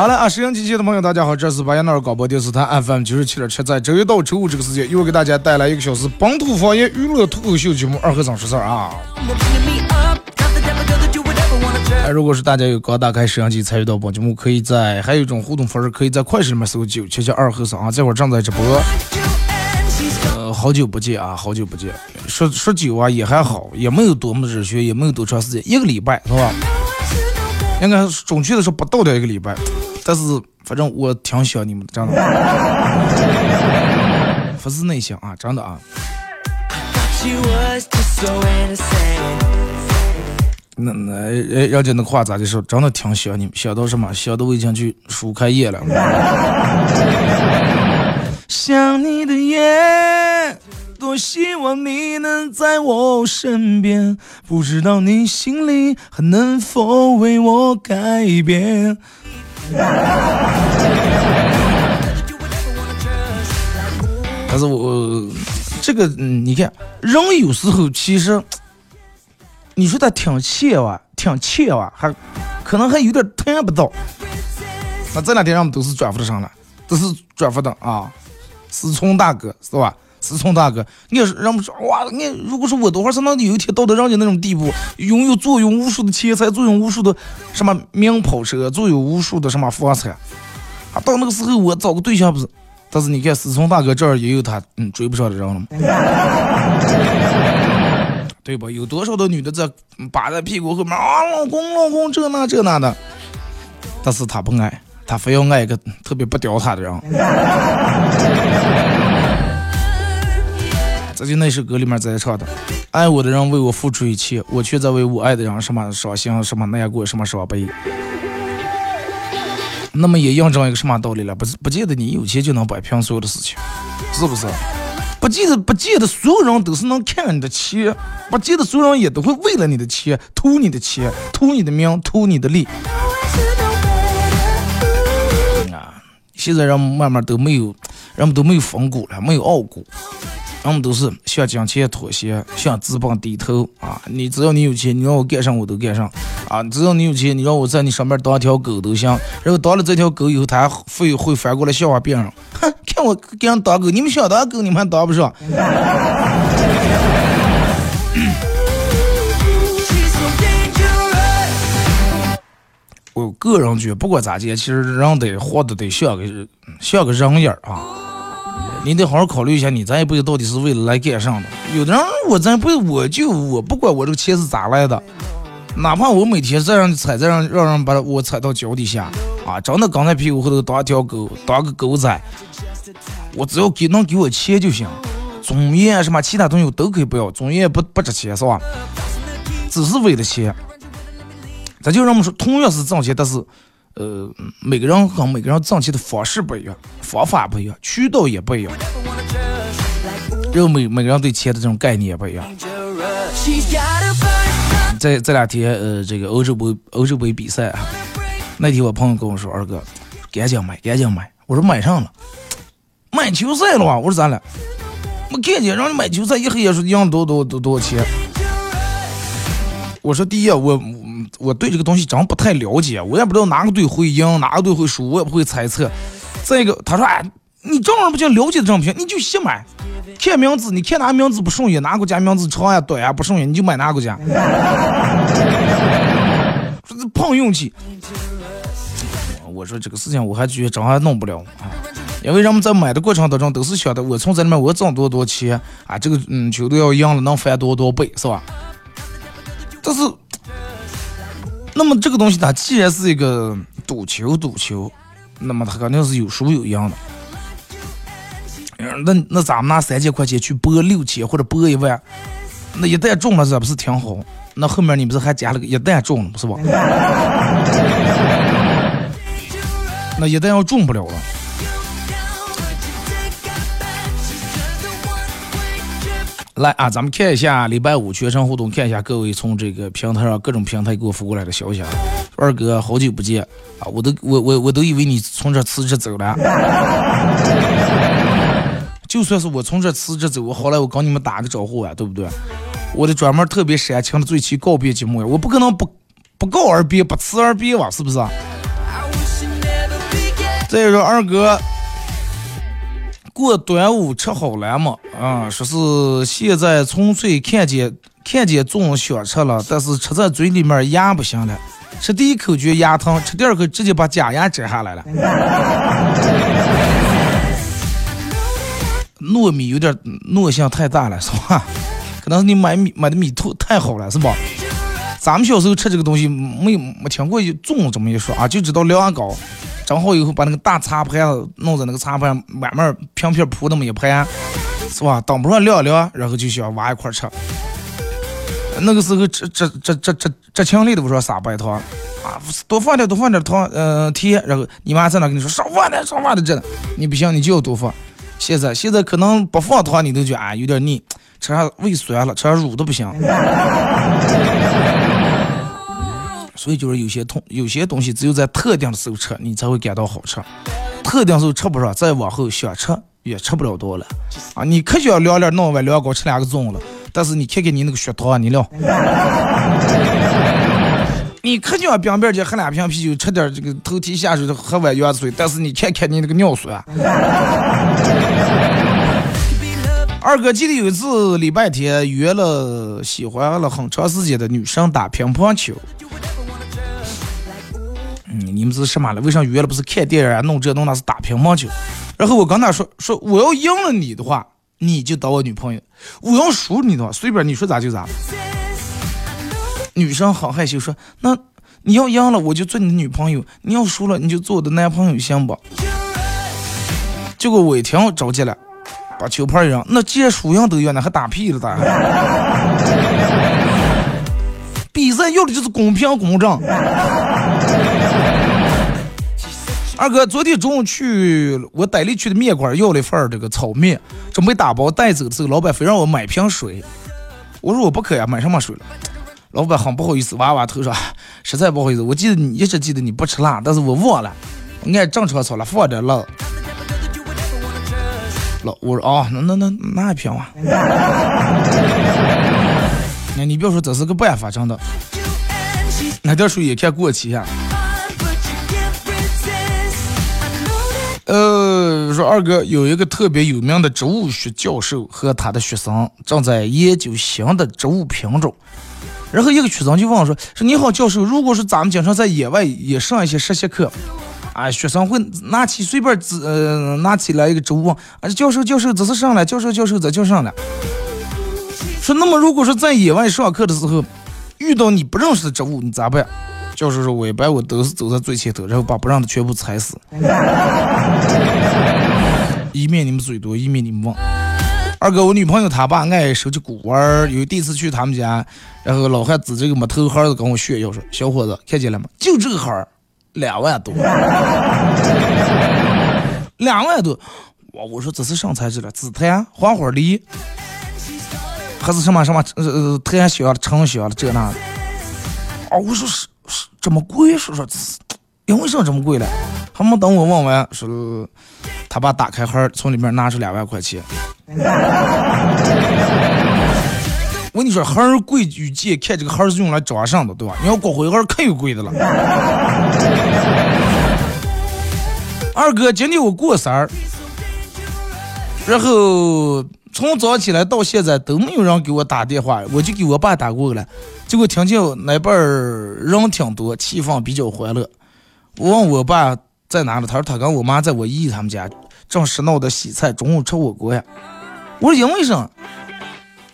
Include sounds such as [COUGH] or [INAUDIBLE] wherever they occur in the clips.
好了啊，收音机前的朋友，大家好，这是巴彦淖尔广播电视台 FM 九十七点七，在周一到周五这个时间，又给大家带来一个小时本土方言娱乐脱口秀节目《二和尚说事》啊。哎，如果是大家有刚打开摄像机参与到本节目，可以在还有一种互动方式，可以在快手里面搜九七七二和尚啊，这会儿正在直播。呃，好久不见啊，好久不见。说说久啊也还好，也没有多么热血，也没有多长时间，一个礼拜是吧？应该准确的说不到的一个礼拜。但是反正我挺喜欢你们的，真的，[LAUGHS] 发自内心啊，真的啊。那那哎人家那话咋的说？真的挺喜欢你们，想到什么？想到我已经去数开业了。[LAUGHS] 想你的夜，多希望你能在我身边，不知道你心里还能否为我改变。但是我这个，你看，人有时候其实，你说他挺欠哇，挺欠哇，还可能还有点谈不到。那这两天我们都是转发的上了，都是转发的啊，思聪大哥是吧？思聪大哥，你要是人们说哇，你如果说我多会儿才能有一天到达人家那种地步，拥有坐拥无数的钱财，坐拥无数的什么名跑车，坐拥无数的什么房产，啊，到那个时候我找个对象不是？但是你看思聪大哥这儿也有他嗯追不上的人了嘛，[LAUGHS] 对吧？有多少的女的在扒在屁股后面啊，老公老公这那这那的，但是他不爱，他非要爱一个特别不屌他的人。这就那首歌里面在唱的，爱我的人为我付出一切，我却在为我爱的人什么伤心，什么难过，什么伤悲。那么也印证一个什么道理了？不是不见得你有钱就能摆平所有的事情，是不是？不见得不见得所有人都是能看你的钱，不见得所有人也都会为了你的钱图你的钱，图你的名，图你的利。啊，现在人慢慢都没有，人们都没有风骨了，没有傲骨。人们都是向金钱妥协，向资本低头啊！你只要你有钱，你让我干啥我都干啥啊！只要你有钱，你让我在你上面当条狗都行。然后当了这条狗以后，他还会会反过来笑话别人，哼！看我给人当狗，你们想当狗，你们还当不上。我个人觉得，不管咋地，其实人得活得得像个像个人样啊。你得好好考虑一下，你咱也不知道到底是为了来干啥的？有的人，我真不我就我不管我这个钱是咋来的，哪怕我每天这样踩，这样让人把我踩到脚底下啊，真的刚才屁股后头当条狗，当个狗仔，我只要给能给我钱就行，尊严什么其他东西我都可以不要，尊严不不值钱是吧？只是为了钱，咱就让我们说，同样是挣钱，但是。呃，每个人和每个人挣钱的方式不一样，方法不一样，渠道也不一样，然后每每个人对钱的这种概念也不一样。这这两天，呃，这个欧洲杯欧洲杯比赛啊，那天我朋友跟我说，二哥，赶紧买，赶紧买。我说买上了，买球赛了吧？我说咱俩？我看见让你买球赛，一黑也说赢多多多多少钱。我说第一，我。我对这个东西真不太了解，我也不知道哪个队会赢，哪个队会输，我也不会猜测。再一个，他说：“哎，你正儿不经了解的正品，你就先买。看名字，你看哪名字不顺眼，哪个家名字长呀短呀不顺眼，你就买哪个家。这是碰运气。我说这个事情我还觉得真还弄不了啊，因为人们在买的过程当中都是想的，我从这里面我挣多多钱啊，这个嗯球队要赢了能翻多多倍是吧？但是，那么这个东西它既然是一个赌球，赌球，那么它肯定是有输有赢的。那那咱们拿三千块钱去博六千或者博一万，那一旦中了这不是挺好？那后面你不是还加了个一旦中了不是吧？[LAUGHS] 那一旦要中不了了，来啊，咱们看一下礼拜五全程互动，看一下各位从这个平台上各种平台给我发过来的消息啊。二哥，好久不见啊！我都我我我都以为你从这辞职走了。就算是我从这辞职走，我好来我跟你们打个招呼啊，对不对？我的专门特别煽情的最期告别节目呀，我不可能不不告而别，不辞而别吧，是不是？再说二哥过端午吃好了吗？啊，说是现在纯粹看见看见粽想吃了，但是吃在嘴里面牙不行了，吃第一口觉牙疼，吃第二口直接把假牙摘下来了。[LAUGHS] 糯米有点糯性太大了，是吧？可能是你买米买的米兔太好了，是吧？咱们小时候吃这个东西，没没听过粽这么一说啊，就知道凉糕。整好以后，把那个大茶盘弄在那个茶盘外面平平铺那么一盘，是吧？当不上凉凉，然后就想挖一块吃。那个时候，这这这这这这清里都不说撒白糖啊，多放点多放点糖，嗯，甜。然后你妈在那跟你说少放点少放点这，你不行，你就要多放。现在现在可能不放糖，你都觉得啊有点腻，吃上胃酸了，吃上乳都不行。所以就是有些痛，有些东西只有在特定的时候吃，你才会感到好吃。特定时候吃不上，再往后想吃也吃不了多了。啊，你可想凉凉弄碗凉糕吃两个粽了，但是你看看你那个血糖，你了。[LAUGHS] 你可想冰冰姐喝两瓶啤酒，吃点这个头提下水的喝碗羊水，但是你看看你那个尿酸。[LAUGHS] 二哥记得有一次礼拜天约了喜欢了很长时间的女生打乒乓球。嗯，你们是什么了？为啥约了不是看电影啊？弄这弄那是打乒乓球。然后我跟他说说，我要赢了你的话，你就当我女朋友；我要输你的话，[LAUGHS] 随便你说咋就咋。女生好害羞说，那你要赢了我就做你的女朋友，你要输了你就做我的男朋友行不？结果我一听着急了，把球拍一扔，那既然输赢都要，那还打屁了打？[LAUGHS] 比赛要的就是公平公正。二哥，昨天中午去我傣里去的面馆要了一份这个炒面，准备打包带走的时候，老板非让我买瓶水。我说我不渴呀，买什么水了？老板很不好意思，娃娃头说，实在不好意思，我记得你一直记得你不吃辣，但是我忘了，按正常炒了，放点辣。老我说啊，那那那那一瓶啊。[LAUGHS] 那你别说这是个办法，真的。那点水也看过期呀。呃，说二哥有一个特别有名的植物学教授和他的学生正在研究新的植物品种，然后一个学生就问我说：“说你好，教授，如果是咱们经常在野外也上一些实习课，啊，学生会拿起随便只呃拿起来一个植物，啊，教授教授这是上来，教授教授这就上来。说那么如果说在野外上课的时候遇到你不认识的植物，你咋办？”教授说：“我一般我都是走在最前头，然后把不让的全部踩死，[LAUGHS] 以免你们嘴多，以免你们忘。”二哥，我女朋友她爸爱收集古玩，有第一次去他们家，然后老汉指这个木头盒子跟我炫耀说：“小伙子，看见了吗？就这个盒，两万多，[LAUGHS] 两万多。”我我说这是什么材质的？紫檀、黄花梨，还是什么什么呃呃檀香、沉香的这那的？哦，我说是。这么贵，说说，因为啥这么贵了？还没等我问完，说他爸打开盒，从里面拿出两万块钱。[LAUGHS] 我跟你说，盒贵与贱，看这个盒是用来装上的，对吧？你要骨灰盒，可有贵的了。[LAUGHS] 二哥，今天我过生日，然后从早起来到现在都没有人给我打电话，我就给我爸打过来，结果听见那边人挺多，气氛比较欢乐。我问我爸在哪里，他说他跟我妈在我姨他们家正是闹的洗菜，中午吃火锅呀。我说因为啥？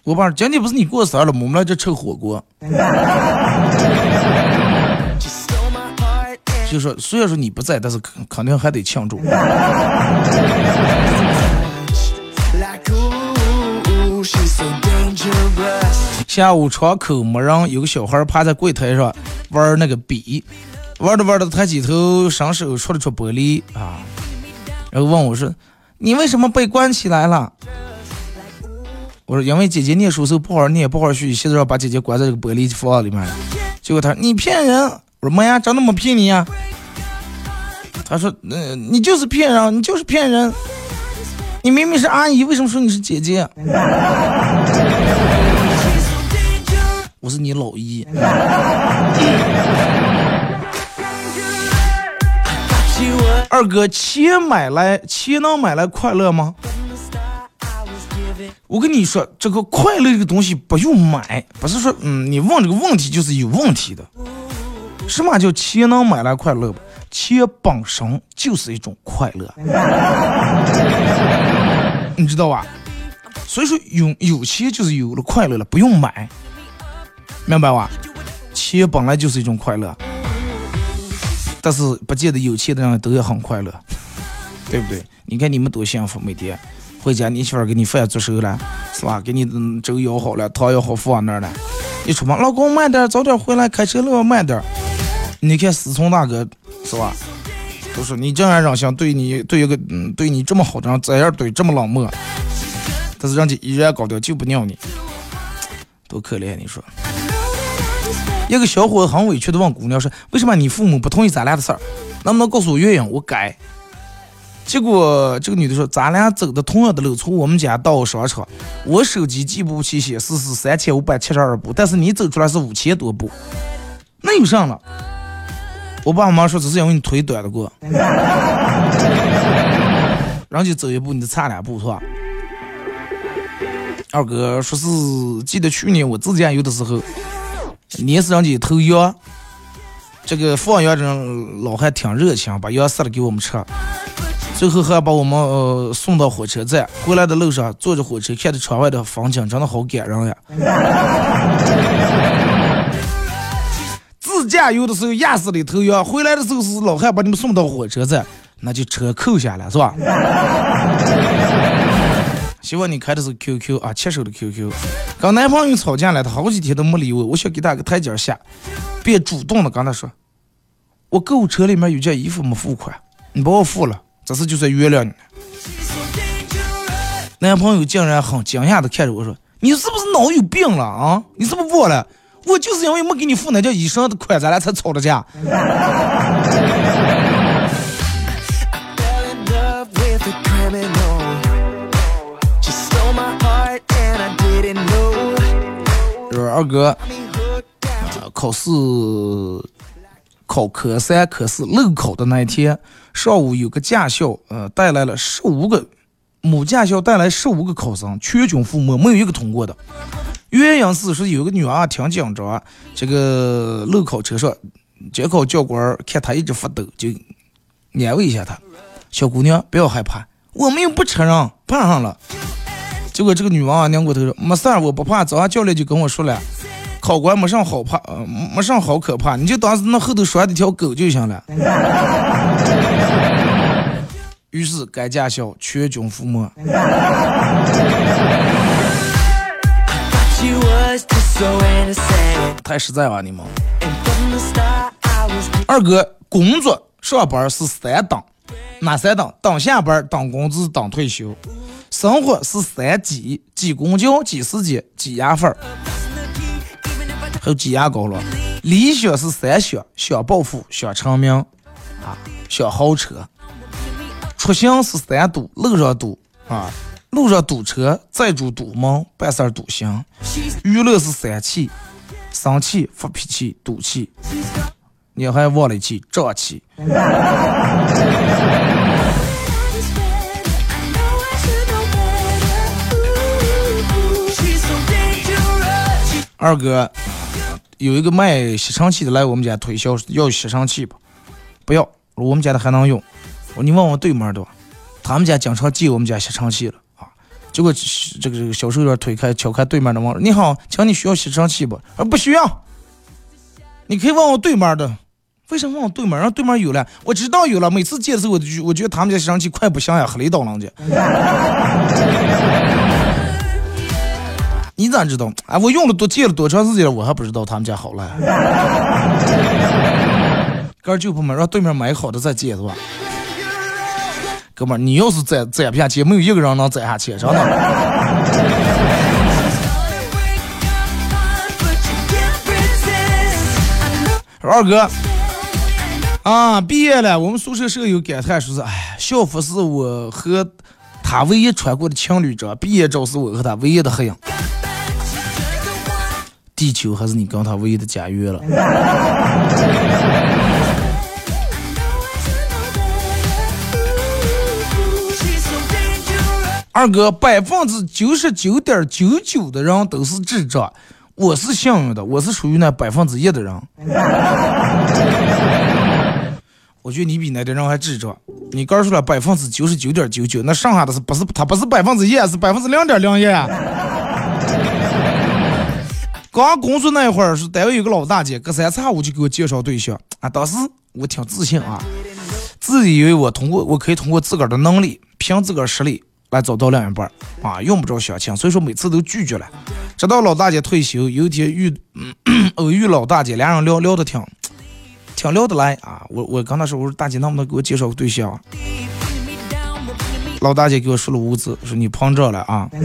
我爸说今天不是你过生日了吗，我们来这吃火锅。就说虽然说你不在，但是肯肯定还得庆祝。下午窗口没人，有个小孩趴在柜台上玩那个笔，玩着玩着抬起头，伸手戳了戳玻璃啊，然后问我说：“你为什么被关起来了？”我说：“因为姐姐念书时候不好好念，不好好学习，现在要把姐姐关在这个玻璃房里面。”结果他：“你骗人！”我说：“妈呀，真的没骗你呀。”他说：“嗯，你就是骗人，你就是骗人，你明明是阿姨，为什么说你是姐姐？”我是你老姨。[LAUGHS] 二哥，钱买来，钱能买来快乐吗？我跟你说，这个快乐这个东西不用买，不是说，嗯，你问这个问题就是有问题的。什么叫钱能买来快乐？钱本身就是一种快乐，[LAUGHS] 你知道吧？所以说，有有钱就是有了快乐了，不用买。明白吧？钱本来就是一种快乐，但是不见得有钱的人都要很快乐，对不对？你看你们多幸福，每天回家你媳妇给你饭做熟了，是吧？给你粥舀好了，汤舀好放那儿了。一出门，老公慢点，早点回来，开车路要慢点。你看思聪大哥，是吧？都说你这样让想对你对一个嗯对你这么好的人这样对这么冷漠，但是人家依然高调就不鸟你，多可怜你说。一个小伙子很委屈的问姑娘说：“为什么你父母不同意咱俩的事儿？能不能告诉我原因？我改。”结果这个女的说：“咱俩走的同样的路，从我们家到商场，我手机计步器显示是三千五百七十二步，但是你走出来是五千多步，那有啥了？”我爸妈说：“只是因为你腿短了过，人家走一步你就差两步，是吧？”二哥说是记得去年我自驾游的时候。你是人家头羊，这个放羊人老汉挺热情，把羊杀了给我们吃，最后还把我们呃送到火车站。回来的路上坐着火车，看着窗外的风景，真的好感人呀。自驾游的时候压死了一头羊，回来的时候是老汉把你们送到火车站，那就车扣下了，是吧？希望你开的是 QQ 啊，牵手的 QQ。跟男朋友吵架了，他好几天都没理我，我想给他个台阶下，便主动的跟他说：“我购物车里面有件衣服没付款，你帮我付了，这次就算原谅你了。”男朋友竟然很惊讶的看着我说：“你是不是脑有病了啊？你是不是忘了？我就是因为没给你付那件衣裳的款，咱俩才吵的架。”二哥，考试考科三科四漏考的那一天，上午有个驾校，呃，带来了十五个某驾校带来十五个考生，全军覆没，没有一个通过的。原因是说有个女娃挺紧张，这个漏考车上，监考教官看她一直发抖，就安慰一下她：“小姑娘，不要害怕，我们又不承认，碰上了。”结果这个女娃啊，拧过头说：“没事儿，我不怕。早上教练就跟我说了，考官没上好怕，呃，没上好可怕，你就当是那后头拴的条狗就行了。”于是该驾校全军覆没。太实在了你们。二哥工作上班是三档，哪三档？等下班，等工资，等退休。生活是三挤：挤公交、挤时间、挤牙缝儿，还有挤牙膏了。理想是三想：想暴富、想成名，啊，想豪车。出行是三堵：路上堵啊，路上堵车；债主堵门，办事儿堵心。娱乐是三气：生气、发脾气、赌气。你还忘了一气：胀气。二哥有一个卖吸尘器的来我们家推销要吸尘器吧？不要，我们家的还能用。我你问问对面的吧，他们家经常借我们家吸尘器了啊。结果这个这个销售员推开敲开对面的门，你好，请你需要吸尘器不？啊，不需要。你可以问问对面的，为什么问我对面？让对面有了，我知道有了。每次借的时候，我就我觉得他们家吸尘器快不行呀，黑雷刀人家。你咋知道？哎，我用了多借了多长时间了，我还不知道他们家好了。[LAUGHS] 哥儿就不买，让对面买好的再借是吧？哥们儿，你要是攒攒不下钱，没有一个人能攒下钱，真的。[LAUGHS] 二哥，啊，毕业了，我们宿舍舍友感叹说是，哎，校服是我和他唯一穿过的情侣装，毕业照是我和他唯一的合影。地球还是你跟他唯一的家园了。二哥，百分之九十九点九九的人都是智障。我是幸运的，我是属于那百分之一的人。我觉得你比那点人还智障。你刚说了百分之九十九点九九，那剩下的是不是他不是百分之一，是百分之零点零一。刚工作那会儿是单位有个老大姐，隔三差五就给我介绍对象啊。当时我挺自信啊，自以为我通过我可以通过自个儿的能力，凭自个儿实力。来找到另一半啊，用不着相亲，所以说每次都拒绝了。直到老大姐退休，有一天遇偶遇老大姐，俩人聊聊的挺挺聊得来啊。我我刚才说，我说大姐能不能给我介绍个对象？老大姐给我说了五字，说你碰着了啊。[LAUGHS]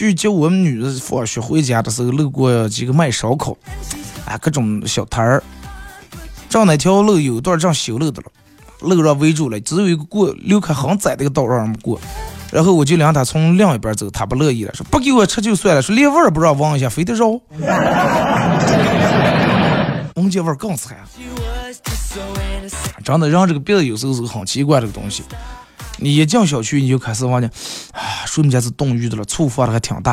去接我们女儿放学回家的时候，路过几个卖烧烤啊各种小摊儿，正那条路有一段正修路的了。路上围住了，只有一个过留开很窄的一个道让人们过，然后我就让他从另一边走，他不乐意了，说不给我吃就算了，说连味儿不让闻一下，非得绕，[LAUGHS] 闻见味儿更惨。真的，让这个鼻子有时候是很奇怪这个东西。你一进小区，你就开始闻见，啊，说明家是冻鱼的了，醋放的还挺大。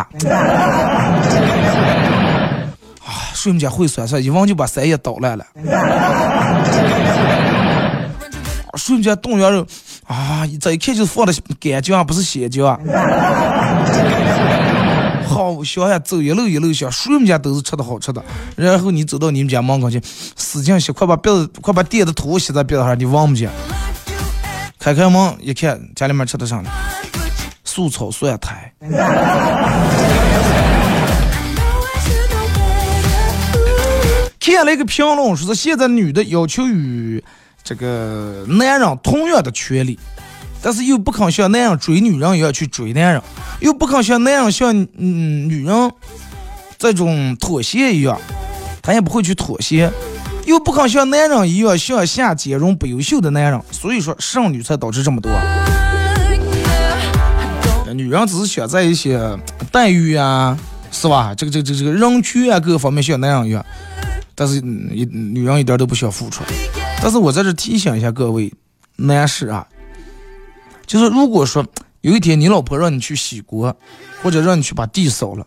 啊，说明家会酸酸，一闻就把三叶捣烂了。说明家冻羊肉啊，这一看就是放的干姜，不是鲜姜。好香呀，走一路一路香，说明家都是吃的好吃的。然后你走到你们家门口去，使劲吸，快把鼻子，快把垫的土吸在鼻子上，你望不见。开开门一看，家里面吃的啥呢？素炒蒜苔。[LAUGHS] 看了一个评论，说是现在女的要求与。这个男人同样的权利，但是又不肯像男人追女人一样去追男人，又不肯像男人像嗯女人这种妥协一样，他也不会去妥协，又不肯像男人一样向下兼容不优秀的男人，所以说剩女才导致这么多。女人只是想在一些待遇啊，是吧？这个这个这个这个人权啊，各个方面像男人一样，但是女人一点都不想付出。但是我在这提醒一下各位男士啊，就是如果说有一天你老婆让你去洗锅，或者让你去把地扫了，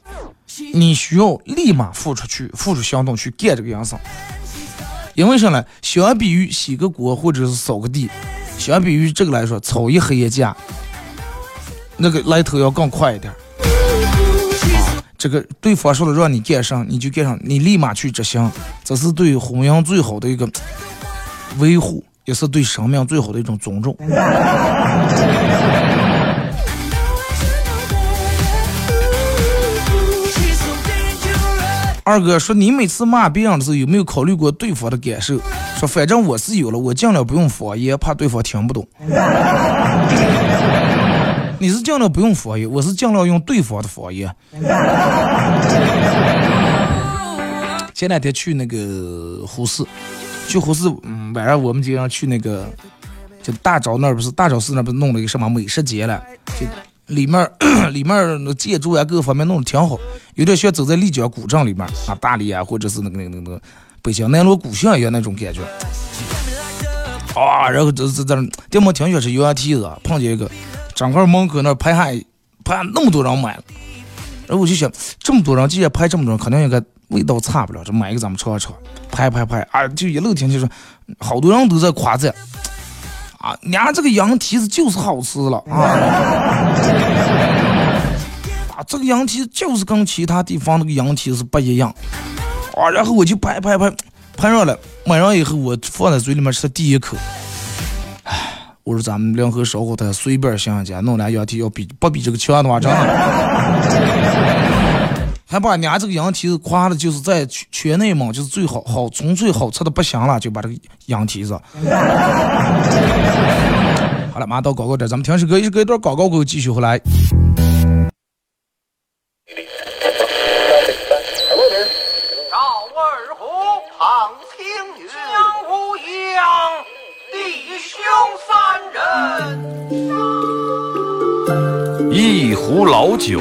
你需要立马付出去，付出行动去干这个样事。因为啥呢？相比于洗个锅或者是扫个地，相比于这个来说，炒一黑夜假，那个来头要更快一点。这个对方说了让你干上，你就干上，你立马去执行，这是对婚姻最好的一个。维护也是对生命最好的一种尊重。二哥说：“你每次骂别人的时候，有没有考虑过对方的感受？说反正我是有了，我尽量不用方言，怕对方听不懂。[LAUGHS] 你是尽量不用方言，我是尽量用对方的方言。前两天去那个呼市。”去呼市，嗯，晚上我们经常去那个，就大昭那儿不是大昭寺那不是弄了一个什么美食节了？就里面 [CLEARS THROAT] 里面那建筑啊，各个方面弄得挺好，有点像走在丽江古镇里面啊，大理啊，或者是那个那个那个北京南锣鼓巷一样那种感觉。啊，然后这这这电摩停下是 U R T 子，碰见一个，整个门口那排下排下那么多人买了，然后我就想，这么多人，既然拍这么多人，肯定应该味道差不了，这买一个咱们尝尝。拍拍拍，啊，就一路听就说，好多人都在夸赞，啊，娘这个羊蹄子就是好吃了啊，啊，这个羊蹄子就是跟其他地方那个羊蹄子不一样，啊，然后我就拍拍拍，拍上了，买上以后我放在嘴里面吃第一口。哎我说咱们两盒烧烤摊随便想家，弄俩羊蹄要比不比这个强的话，真的。还把娘这个羊蹄子夸的，就是在全全内蒙，就是最好好纯粹好吃的不行了，就把这个羊蹄子。好了，马上到广告点，咱们停首歌，一隔一段广告过后继续回来。一壶老酒，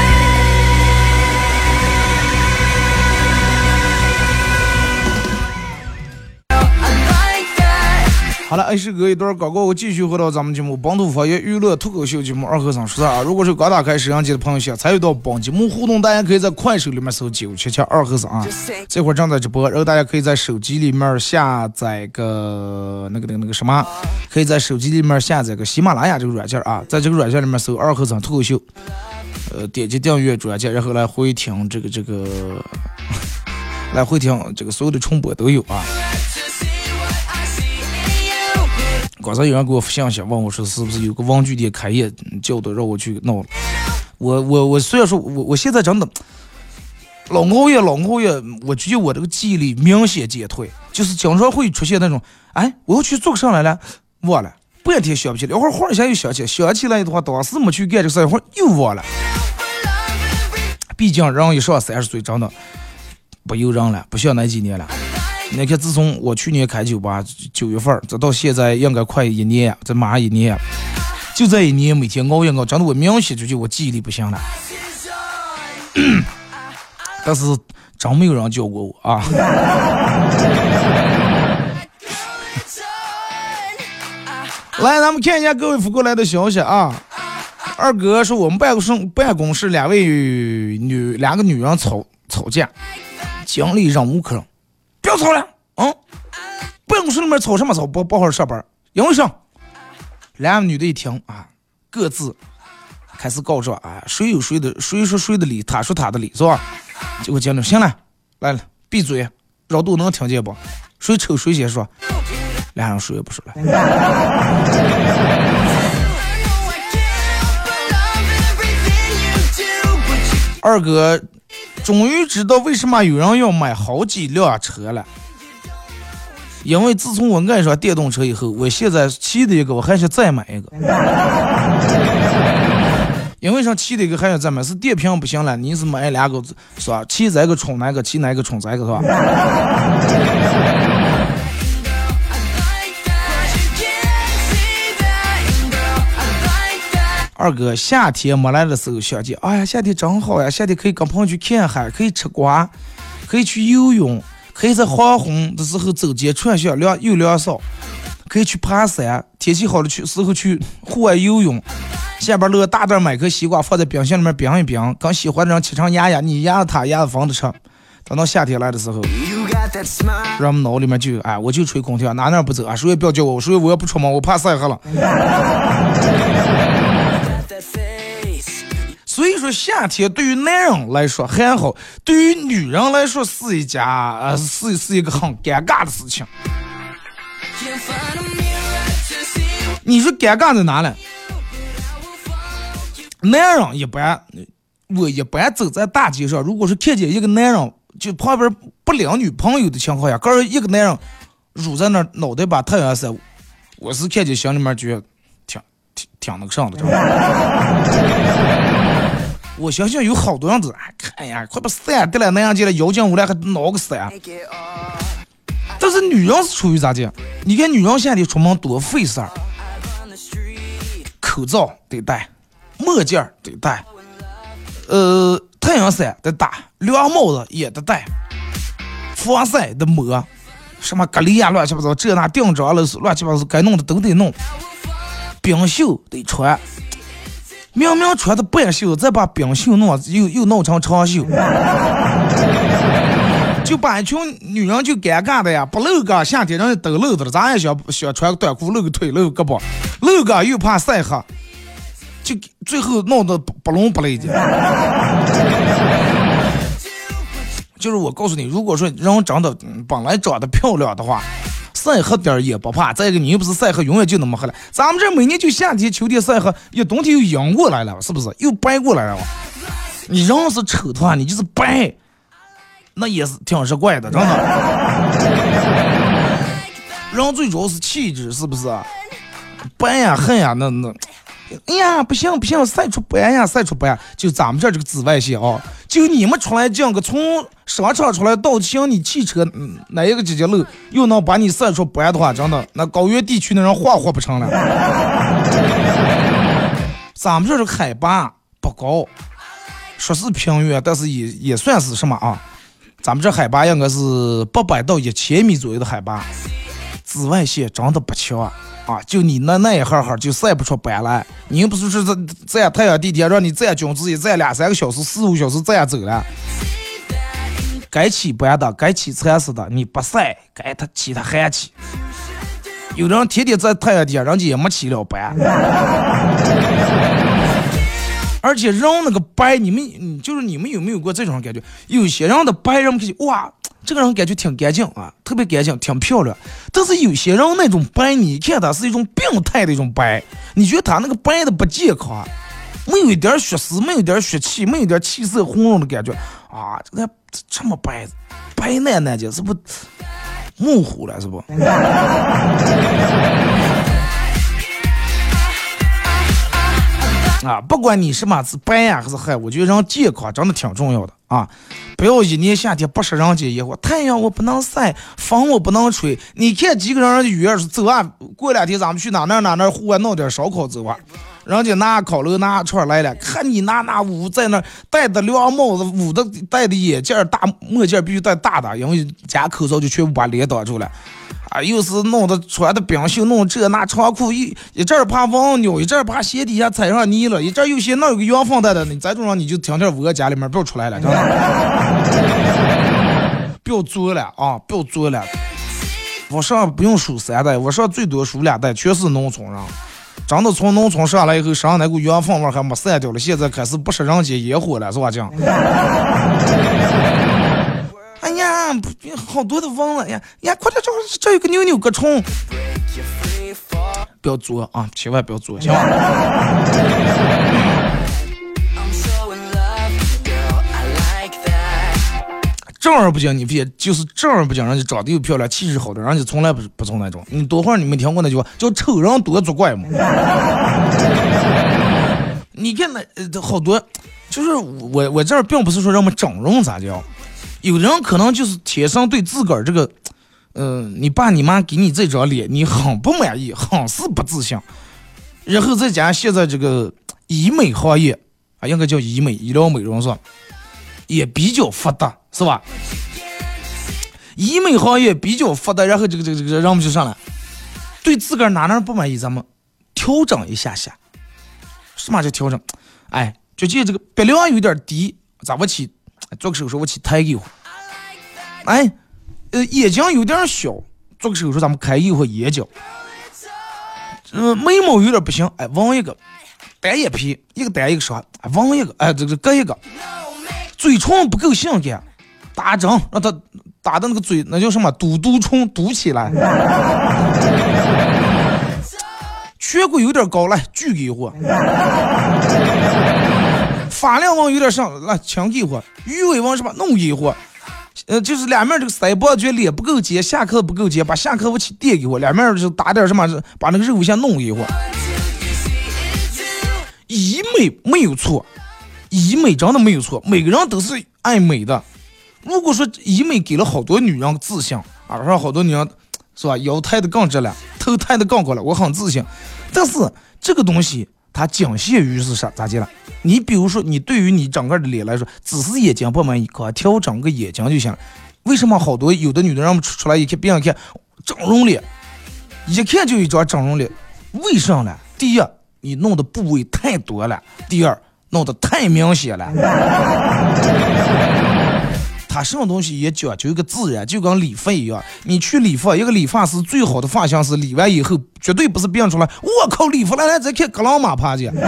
好了，哎，是隔一段广告，我继续回到咱们节目《本土方言娱乐脱口秀》节目二和尚说啊。如果是刚打开摄像机的朋友，想参与到本节目互动，大家可以在快手里面搜九七七二和尚啊，这会儿正在直播。然后大家可以在手机里面下载个那个那个那个什么，可以在手机里面下载个喜马拉雅这个软件啊，在这个软件里面搜二和尚脱口秀，呃，点击订阅软件，然后来回听这个这个，[LAUGHS] 来回听这个所有的重播都有啊。刚才有人给我发信息问我说是不是有个玩具店开业，叫的让我去闹。我我我虽然说我我现在真的老熬夜老熬夜，我觉得我这个记忆力明显减退，就是经常会出现那种，哎，我要去做个啥来了，忘了，半天想不起来，一会儿忽然一下又想起来，想起来的话，当时没去干这个事，一会儿又忘了。毕竟人一上三十岁，真的不由人了，不像那几年了。你看，自从我去年开酒吧，九月份，这到现在应该快一年，这马上一年，就这一年，每天熬夜熬，真的我明显就就我记忆力不行了。但是真没有人教过我啊。[LAUGHS] 来，咱们看一下各位发过来的消息啊。二哥说，我们办公室办公室两位女两个女人吵吵架，经理忍无可忍。不要吵了，嗯，办公室里面吵什么吵？不不好好上班，因为啥？两个女的一听啊，各自开始告状啊，谁有谁的，谁说谁的理，他说他的理，是吧？结果经理行了，来了，闭嘴，绕都能听见不？谁抽谁先说，俩人谁也不说了。二哥。终于知道为什么有人要买好几辆车了，因为自从我爱上电动车以后，我现在骑的一个，我还想再买一个。因为啥骑的一个还想再买？是电瓶不行了，你是买两个是吧？骑这个充那个，骑哪个充这个是吧？二哥，夏天没来的时候想起，哎呀，夏天真好呀！夏天可以跟朋友去看海，可以吃瓜，可以去游泳，可以在黄昏的时候走街串巷凉又凉爽，可以去爬山，天气好的去时候去户外游泳。下班路大袋买颗西瓜放在冰箱里面冰一冰，跟喜欢的人切成压压，你压着他，压着房子吃。等到夏天来的时候，人们脑里面就哎，我就吹空调，哪哪不走啊？谁也不要叫我，所以我要不出门，我怕晒黑了。所以说，夏天对于男人来说还好，对于女人来说是一家呃是是一个很尴尬的事情。你说尴尬在哪呢？男人一般，我一般走在大街上，如果是看见一个男人，就旁边不领女朋友的情况下，跟一个男人杵在那，脑袋把太阳晒，我是看见心里面觉得挺挺挺那个啥的，知道吧？我相信有好多样子，哎，呀，快把伞带来，那样进来，妖精无来还挠个伞。但是女人是处于咋的？你看女人夏天出门多费事儿，口罩得戴。墨镜儿得戴，呃，太阳伞得戴，凉帽子也得戴，防晒得抹，什么隔离呀，乱七八糟，这那定妆了乱七八糟，该弄的都得弄。冰袖得穿，明明穿的半袖，再把冰袖弄又又弄成长袖，[LAUGHS] 就把一群女人就尴尬的呀，不露个夏天人家都露着了，咱也想想穿个短裤露个腿露个胳膊，露个又怕晒黑。就最后弄得不不伦不类的，[LAUGHS] 就是我告诉你，如果说人长得本来长得漂亮的话，晒黑点也不怕。再一个，你又不是晒黑，永远就那么黑了。咱们这每年就夏天、秋天晒黑，一冬天又阳过来了，是不是？又白过来了。你人是丑的话，你就是白，那也是挺是怪的，真的。[LAUGHS] 人最主要是气质，是不是？白呀，黑呀，那那。哎呀，不行不行，晒出斑呀，晒出斑，就咱们这这个紫外线啊，就你们出来这样个从商场出来到像你汽车哪一个姐姐路又能把你晒出斑的话，真的，那高原地区的人活活不成了。[LAUGHS] 咱们这这个海拔不高，说是平原，但是也也算是什么啊？咱们这海拔应该是八百到一千米左右的海拔，紫外线真的不强。啊！就你那那一哈哈就晒不出斑来。你又不是说这这样太阳地铁让你站军姿一站两三个小时、四五小时这样走了。该起斑的，该起蚕丝的，你不晒，该他起他还起。有的人天天在太阳底下，人家也没起了斑。而且人那个白，你们就是你们有没有过这种感觉？有些人的白，人们哇。这个人感觉挺干净啊，特别干净，挺漂亮。但是有些人那种白，你看他是一种病态的一种白，你觉得他那个白的不健康，没有一点血丝，没有一点血气，没有一点气色红润的感觉啊！这个这么白，白奶奶的，是不模糊了？是不？[LAUGHS] 啊，不管你什么是白呀还是黑，我觉得人健康真的挺重要的啊！不要一年夏天不食人间烟火，太阳我不能晒，风我不能吹。你看几个人约说走啊，过两天咱们去哪哪哪哪户外弄点烧烤走啊，人家拿烤肉拿串来了，看你拿那捂在那戴的凉帽子，捂的戴的眼镜大墨镜必须戴大的，因为加口罩就全部把脸挡住了。啊，又是弄的穿的冰袖，弄这那长裤，一一阵怕蚊咬，一阵怕鞋底下踩上泥了，一阵又嫌那有个羊粪蛋的，你再这样你就天天窝家里面不要出来了，真的，[LAUGHS] 不要作了啊，不要作了。我上不用数三代，我上最多数两代，全是农村人。真的从农村上来以后，身上那股羊粪味还没散掉了，现在开始不食人间烟火了，是吧？这好多的蚊子呀！呀，快点找，这有个扭扭个虫，不要做啊，千万不要做，行吧？正儿不经，你别就是正儿不经，人家长得又漂亮，气质好的，人家从来不不从那种。你多会儿你没听过那句话，叫丑人多作怪嘛？你看那呃好多，就是我我这儿并不是说让我们整容咋叫。有人可能就是天生对自个儿这个，嗯，你爸你妈给你这张脸，你很不满意，很是不自信。然后再加上现在这个医美行业啊，应该叫医美医疗美容是吧，也比较发达是吧？医美行业比较发达，然后这个这个这个让我们就上来，对自个儿哪哪不满意，咱们调整一下下。什么叫调整？哎，就记这个鼻梁有点低，咋不去做个手术，我去抬一会儿。哎，呃，眼睛有点小，做个手术咱们开一会眼角。嗯，眉毛有点不行，哎，纹一个单眼皮，一个单一个双，哎，纹一个，哎，这个割一个。嘴唇不够性感，打针让他打的那个嘴，那叫什么？嘟嘟唇嘟起来。[LAUGHS] 颧骨有点高，来锯给我。发量纹有点上，来轻给我。鱼尾纹是吧？弄给我。呃，就是两面这个腮帮觉脸不够尖，下颌不够尖，把下颌我去垫给我，两面就打点什么，把那个肉先弄给我。医美没有错，医美真的没有错，每个人都是爱美的。如果说医美给了好多女人自信啊，让好多女人是吧，腰抬的更直了，头抬的更高了，我很自信。但是这个东西它仅限于是啥咋的了？你比如说，你对于你整个的脸来说，只是眼睛不满意，可调整个眼睛就行了。为什么好多有的女的让我们出出来一看，别人看整容脸，一看就一张整容脸？为啥呢？第一，你弄的部位太多了；第二，弄得太明显了。他什么东西也讲究一个自然，就跟理发一样。你去理发，一个理发师最好的发型是理完以后绝对不是变出来。我靠，理发来来，再看格朗马趴去。[LAUGHS]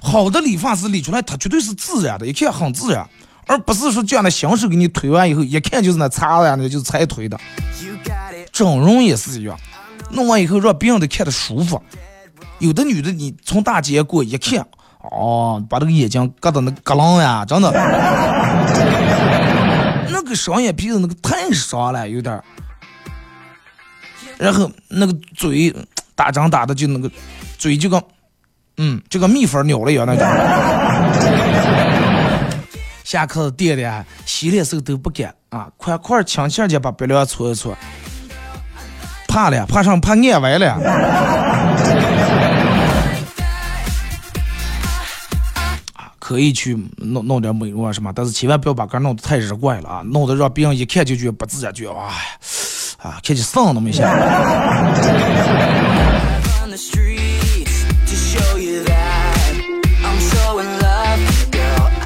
好的理发师理出来，他绝对是自然的，一看很自然，而不是说这样的新手给你推完以后，一看就是那擦的，那就是才推的。整容也是一样，弄完以后让别人都看得舒服。有的女的，你从大街过一看。哦，把这个眼睛割的那割浪呀，真的，[LAUGHS] 那个双眼皮子那个太伤了，有点然后那个嘴打针打的就那个嘴就跟，嗯，就跟蜜蜂咬了一样那种。[LAUGHS] 下课垫的洗脸时候都不敢啊，快快轻轻的把鼻梁搓一搓，怕了，怕上怕眼歪了。可以去弄弄点美容啊什么，但是千万不要把个弄得太日怪了啊，弄得让别人一看就觉得不自然，觉得哇啊，看起丧那么一下。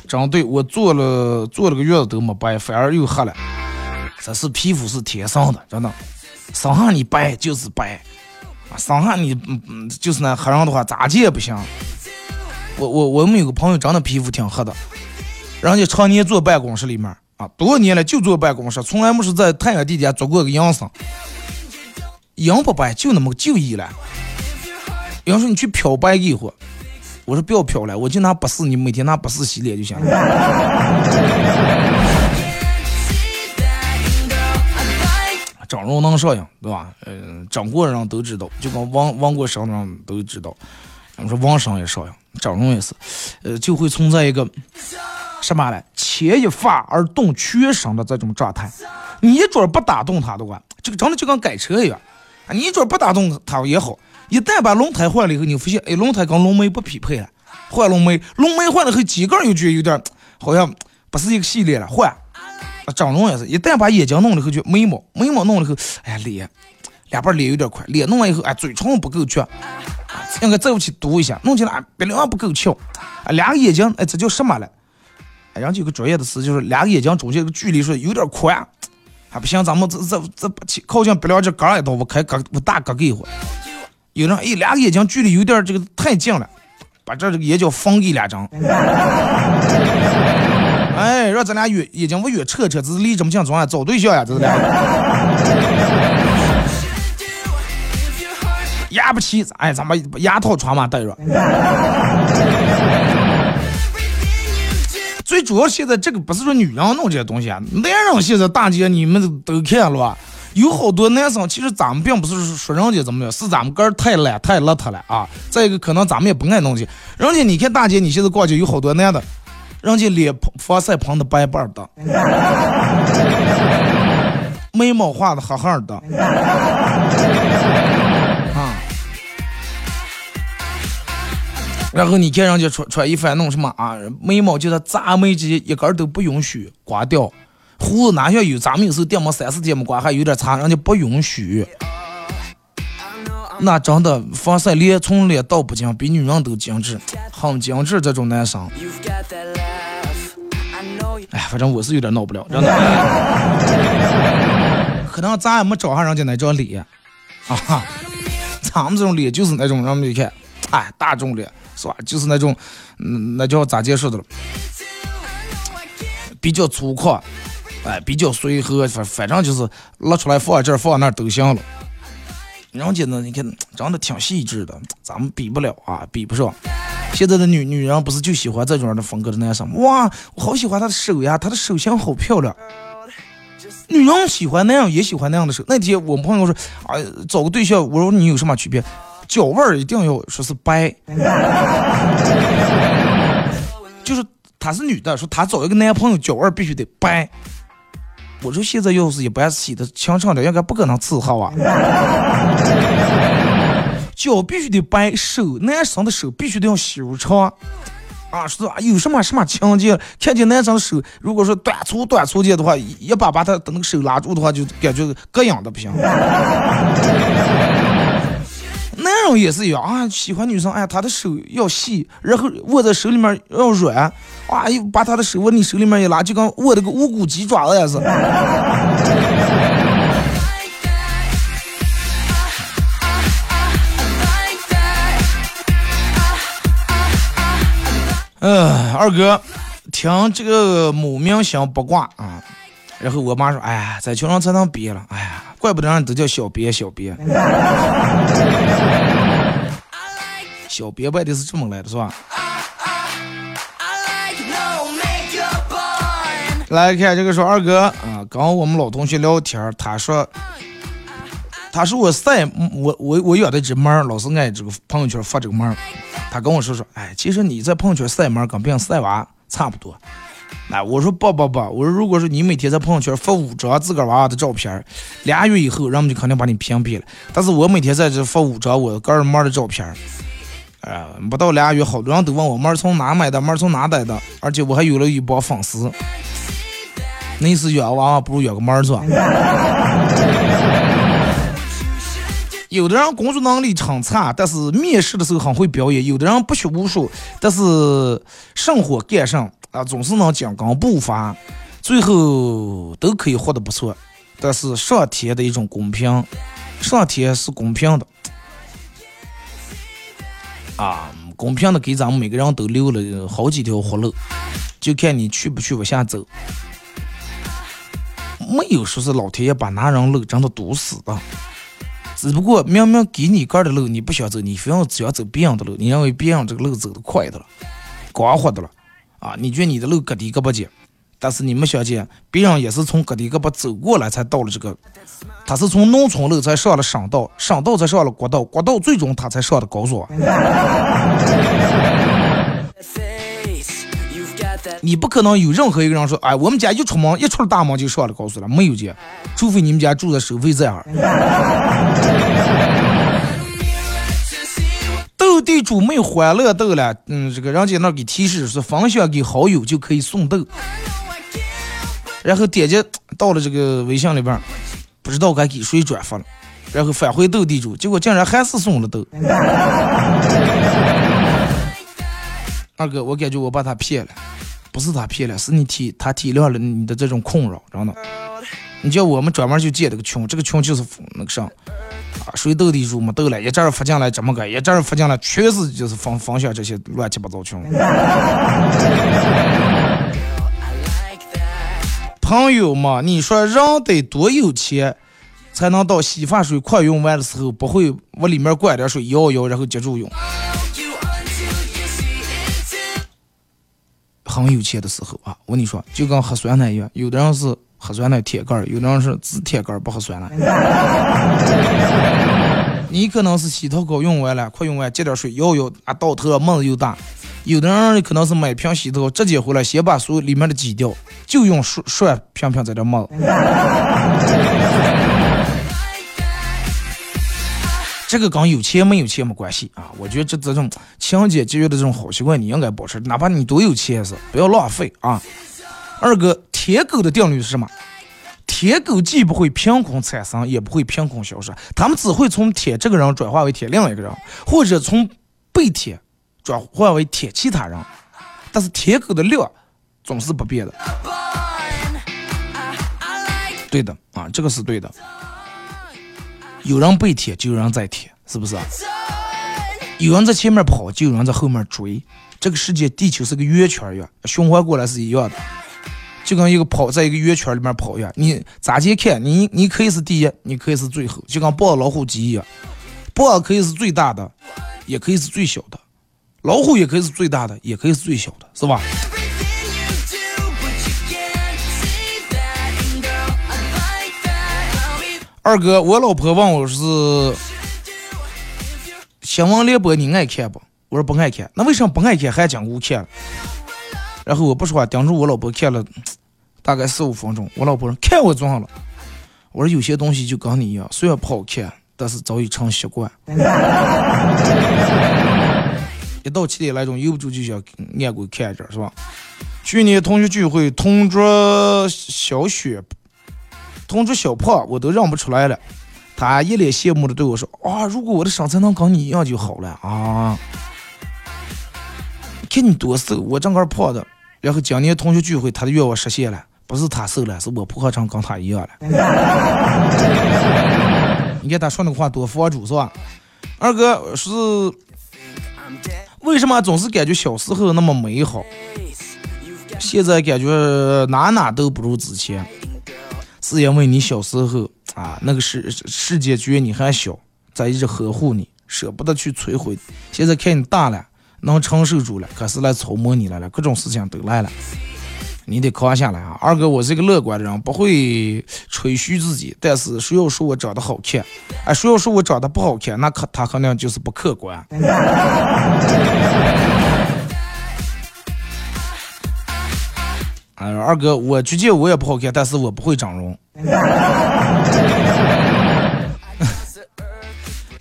真对我做了做了个月子都没白，反而又黑了。这是皮肤是天生的，真的，生下你白就是白，啊，生下你嗯嗯就是那黑人的话咋接也不行。我我我们有个朋友真的皮肤挺黑的，人家常年坐办公室里面啊，多少年了就坐办公室，从来没是在太阳底下做过个养生。养不白就那么个就医了。人说你去漂白一会，我说不要漂了，我就拿不是你每天拿不是洗脸就行了。[LAUGHS] 整容能上瘾，对吧？嗯，整过的人都知道，就跟王王过生的人都知道。我说王生也上瘾。整容也是，呃，就会存在一个什么呢？牵一发而动全身的这种状态。你一准不打动他的话，这个真的就跟改车一样啊！你一准不打动他也好，一旦把轮胎换了以后，你发现哎，轮胎跟龙眉不匹配了，换龙眉，龙眉换了后，几个又觉得有点好像不是一个系列了，换。整容也是一旦把眼睛弄了以后，就眉毛，眉毛弄了以后，哎呀，脸，两半脸有点宽，脸弄完以后，哎，嘴唇不够翘。应该再去嘟一下，弄起来鼻梁不够翘，啊，两个眼睛，哎，这叫什么了？哎，人家有个专业的词，就是两个眼睛中间这个距离说有点宽，还不行，咱们这这这靠近鼻梁这嘎一刀，我开割我大割给一会儿。有人哎，两个眼睛距离有点这个太近了，把这这个眼角缝给两张。[LAUGHS] 哎，让咱俩约眼睛我约扯扯，这是离这么近，总要找对象呀，这是俩。牙不齐，哎，咱把牙套穿嘛戴着。[LAUGHS] 最主要现在这个不是说女人弄这些东西啊，男人现在大街你们都看了吧，有好多男生其实咱们并不是说人家怎么样，是咱们个儿太懒太邋遢了啊。再一个可能咱们也不爱弄去，人家你看大街你现在逛街有好多男的，人家脸防晒喷的白白的，眉毛画的黑黑的。然后你看人家穿穿衣服弄什么啊？眉毛就是扎眉这些一根都不允许刮掉，胡子哪像有咱们有时候电毛三四天没刮，还有点长，人家不允许。那真的防晒脸从脸到不精，比女人都精致，很精致这种男生。哎，反正我是有点闹不了，真的。[LAUGHS] 可能咱也没找上人家那张脸啊，咱们这种脸就是那种人们看，哎，大众脸是吧？就是那种，嗯，那叫咋解释的了？比较粗犷，哎，比较随和，反反正就是拉出来放这儿放那儿都行了。人家呢，你看长得挺细致的，咱们比不了啊，比不上。现在的女女人不是就喜欢这种样的风格的男生？哇，我好喜欢他的手呀，他的手型好漂亮。女人喜欢那样，也喜欢那样的手。那天我朋友说，啊，找个对象，我说你有什么区别？脚腕儿一定要说是白，[LAUGHS] 就是她是女的，说她找一个男朋友脚腕儿必须得白。我说现在要是一般洗的清澈的，应该不可能伺候啊。[LAUGHS] 脚必须得白，手男生的手必须得要修长。啊，是啊，有什么什么情节？看见男生的手，如果说短粗短粗的的话，一把把他的那个手拉住的话，就感觉膈应的不行。[LAUGHS] 也是一样啊，喜欢女生，哎呀，她的手要细，然后握在手里面要软，哇，又把她的手往你手里面一拉，就跟握了个无骨鸡爪子似的。呃，二哥，听这个某明星八卦啊，然后我妈说，哎呀，在群上才能憋了，哎呀，怪不得人都叫小别小别，小别 [LAUGHS] 外的是这么来的，是吧？来看这个说二哥啊，刚我们老同学聊天，他说，他说我晒我我我养的只猫，老是爱这个朋友圈发这个猫。他跟我说说，哎，其实你在朋友圈晒猫跟别人晒娃差不多。哎，我说不不不，我说如果说你每天在朋友圈发五张自个儿娃娃的照片，俩月以后人们就肯定把你屏蔽了。但是我每天在这发五张我个人猫的照片，呃，不到俩月，好多人都问我猫从哪买的，猫从哪逮的，而且我还有了一帮粉丝。那是养娃娃不如养个猫做。有的人工作能力很差，但是面试的时候很会表演；有的人不学无术，但是生活干上啊，总是能紧跟步伐，最后都可以活得不错。但是上天的一种公平，上天是公平的啊，公平的给咱们每个人都留了好几条活路，就看你去不去往下走。没有说是老天爷把男人路真的堵死的。只不过明明给你个的路你不想走，你非要想走别人的路，你认为别人这个路走的快的了，光滑的了，啊，你觉得你的路咯低咯不接，但是你们想见，别人也是从咯低咯不走过来才到了这个，他是从农村路才上了省道，省道才上了国道，国道最终他才上的高速。[LAUGHS] 你不可能有任何一个人说，哎，我们家一出门一出了大门就上了高速了，没有见，除非你们家住在收费站儿。地主没欢乐豆了，嗯，这个人家那给提示说分享给好友就可以送豆，然后点击到了这个微信里边，不知道该给谁转发了，然后返回斗地主，结果竟然还是送了豆。[LAUGHS] 二哥，我感觉我把他骗了。不是他骗了，是你体他体谅了你的这种困扰，真的。你叫我们专门就建这个群，这个群就是那个啥啊，谁斗地主没斗了，一阵儿发进来这么个，一阵儿发进来全是就是分分享这些乱七八糟群。朋友嘛，你说人得多有钱，才能到洗发水快用完的时候不会往里面灌点水摇摇，然后接住用。很有钱的时候啊，我跟你说，就跟喝酸奶一样，有的人是喝酸的铁杆儿，有的人是只铁杆儿不喝酸了。[LAUGHS] 你可能是洗头膏用完了，快用完，接点水摇摇啊，倒头闷子又大。有的人可能是买瓶洗头膏直接回来，先把所有里面的挤掉，就用涮涮瓶瓶在这闷。这个跟有钱没有钱没关系啊！我觉得这这种勤俭节约的这种好习惯，你应该保持，哪怕你多有钱也是，不要浪费啊。二哥，舔狗的定律是什么？舔狗既不会凭空产生，也不会凭空消失，他们只会从舔这个人转化为舔另外一个人，或者从被舔转化为舔其他人。但是舔狗的量总是不变的。对的啊，这个是对的。有人被舔，就有人在舔，是不是？有人在前面跑，就有人在后面追。这个世界，地球是个圆圈一样，循环过来是一样的。就跟一个跑在一个圆圈里面跑一样，你咋接看？你你可以是第一，你可以是最后，就跟抱老虎机一样，抱可以是最大的，也可以是最小的，老虎也可以是最大的，也可以是最小的，是吧？二哥，我老婆问我是新闻联播，你爱看不？我说不爱看。那为什么不爱看还讲我看了？然后我不说话，盯着我老婆看了。[TSK] 大概四五分钟，我老婆说看我做上了。我说有些东西就跟你一样，虽然不好看，但是早已成习惯。[LAUGHS] 一到七点来钟，由不住就想按过看着，是吧？去年同学聚会，同桌小雪，同桌小胖，我都认不出来了。他一脸羡慕的对我说：“啊，如果我的身材能跟你一样就好了啊！看你多瘦，我这个胖的。然后今年同学聚会，他的愿望实现了。”不是他瘦了，是我不可成跟他一样了。[LAUGHS] 你看他说那个话多佛主是吧？二哥是为什么总是感觉小时候那么美好，现在感觉哪哪都不如之前？是因为你小时候啊，那个世世界觉得你还小，在一直呵护你，舍不得去摧毁。现在看你大了，能承受住了，可是来琢磨你来了，各种事情都来了。你得扛下来啊，二哥，我是一个乐观的人，不会吹嘘自己。但是谁要说我长得好看，哎，谁要说我长得不好看，那可他肯定就是不客观。[LAUGHS] 哎，二哥，我觉得我也不好看，但是我不会整容。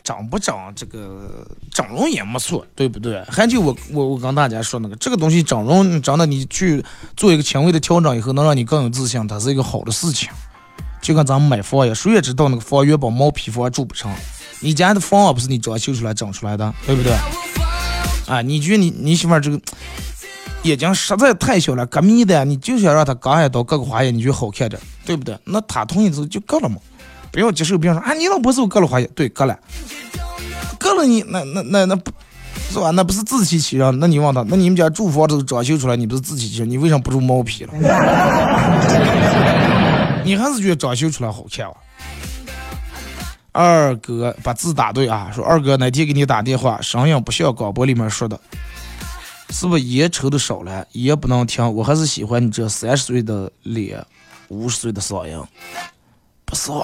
长不长这个整容也没错，对不对？还就我我我跟大家说那个，这个东西整容真的，你去做一个轻微的调整以后，能让你更有自信，它是一个好的事情。就跟咱们买房一样，谁也知道那个房原本毛坯房住不成，你家的房不是你装修出来整出来的，对不对？啊，你觉得你你媳妇这个眼睛实在太小了，割迷的，你就想让她割一刀割个花眼，你觉得好看点，对不对？那她同意之后就割了嘛。不要接受别人说啊，你老婆是我割了花眼，对，割了，割了你那那那那不是吧？那不是自欺欺人？那你问他，那你们家住房子装修出来，你不是自欺欺人？你为什么不住毛坯了？[LAUGHS] 你还是觉得装修出来好看啊？二哥把字打对啊，说二哥哪天给你打电话，声音不像广播里面说的，是不是烟抽的少了？烟不能停，我还是喜欢你这三十岁的脸，五十岁的嗓音。不是我。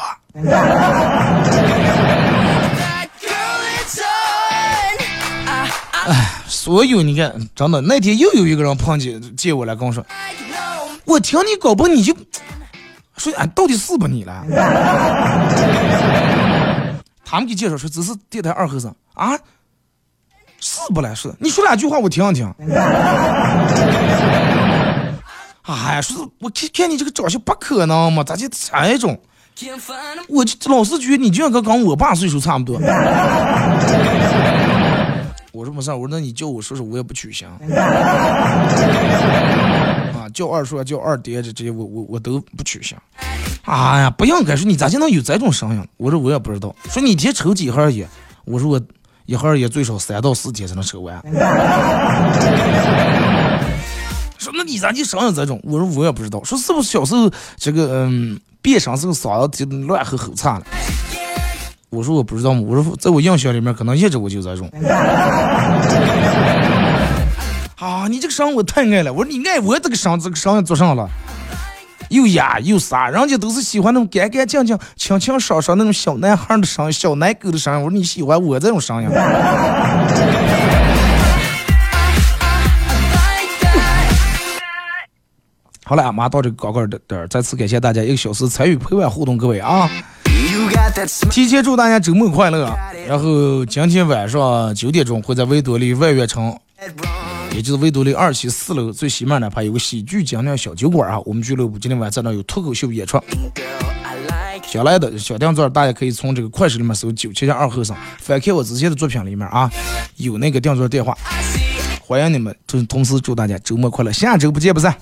哎，所有你看，真的那天又有一个人碰见见我来跟我说，我听你搞不你就说俺到底是不你了？他们给介绍说只是电台二和尚啊，是不来是？你说两句话我听听。哎呀，说我看看你这个长相不可能嘛，咋就这种？我老是觉得你就像跟跟我爸岁数差不多。[LAUGHS] 我说没事，我说那你叫我叔叔我也不取行。[LAUGHS] 啊，叫二叔叫二爹这这些我我我都不取行。哎呀，不应该说你咋就能有这种声音？我说我也不知道。说你天抽几盒烟？我说我一盒烟最少三到四天才能抽完。说那你咋就声音这种？我说我也不知道。说是不是小时候这个嗯。变声时候嗓子就乱吼吼唱了。我说我不知道我说在我印象里面，可能一直我就这种。[LAUGHS] 啊，你这个声我太爱了。我说你爱我这个声，这个声音做上了，又哑又沙，人家都是喜欢那种干干净净、清清爽爽那种小男孩的声音、小奶狗的声音。我说你喜欢我这种声音。好了，马上到这个广告的点儿，再次感谢大家一个小时参与陪伴互动，各位啊！提前祝大家周末快乐。然后今天晚上九点钟会在维多利万悦城也就是维多利二期四楼最西面那排有个喜剧精酿小酒馆啊。我们俱乐部今天晚上在那有脱口秀演出。想来的小订座，大家可以从这个快手里面搜九七七二后生，翻看我之前的作品里面啊，有那个订座电话。欢迎你们，同同时祝大家周末快乐，下周不见不散。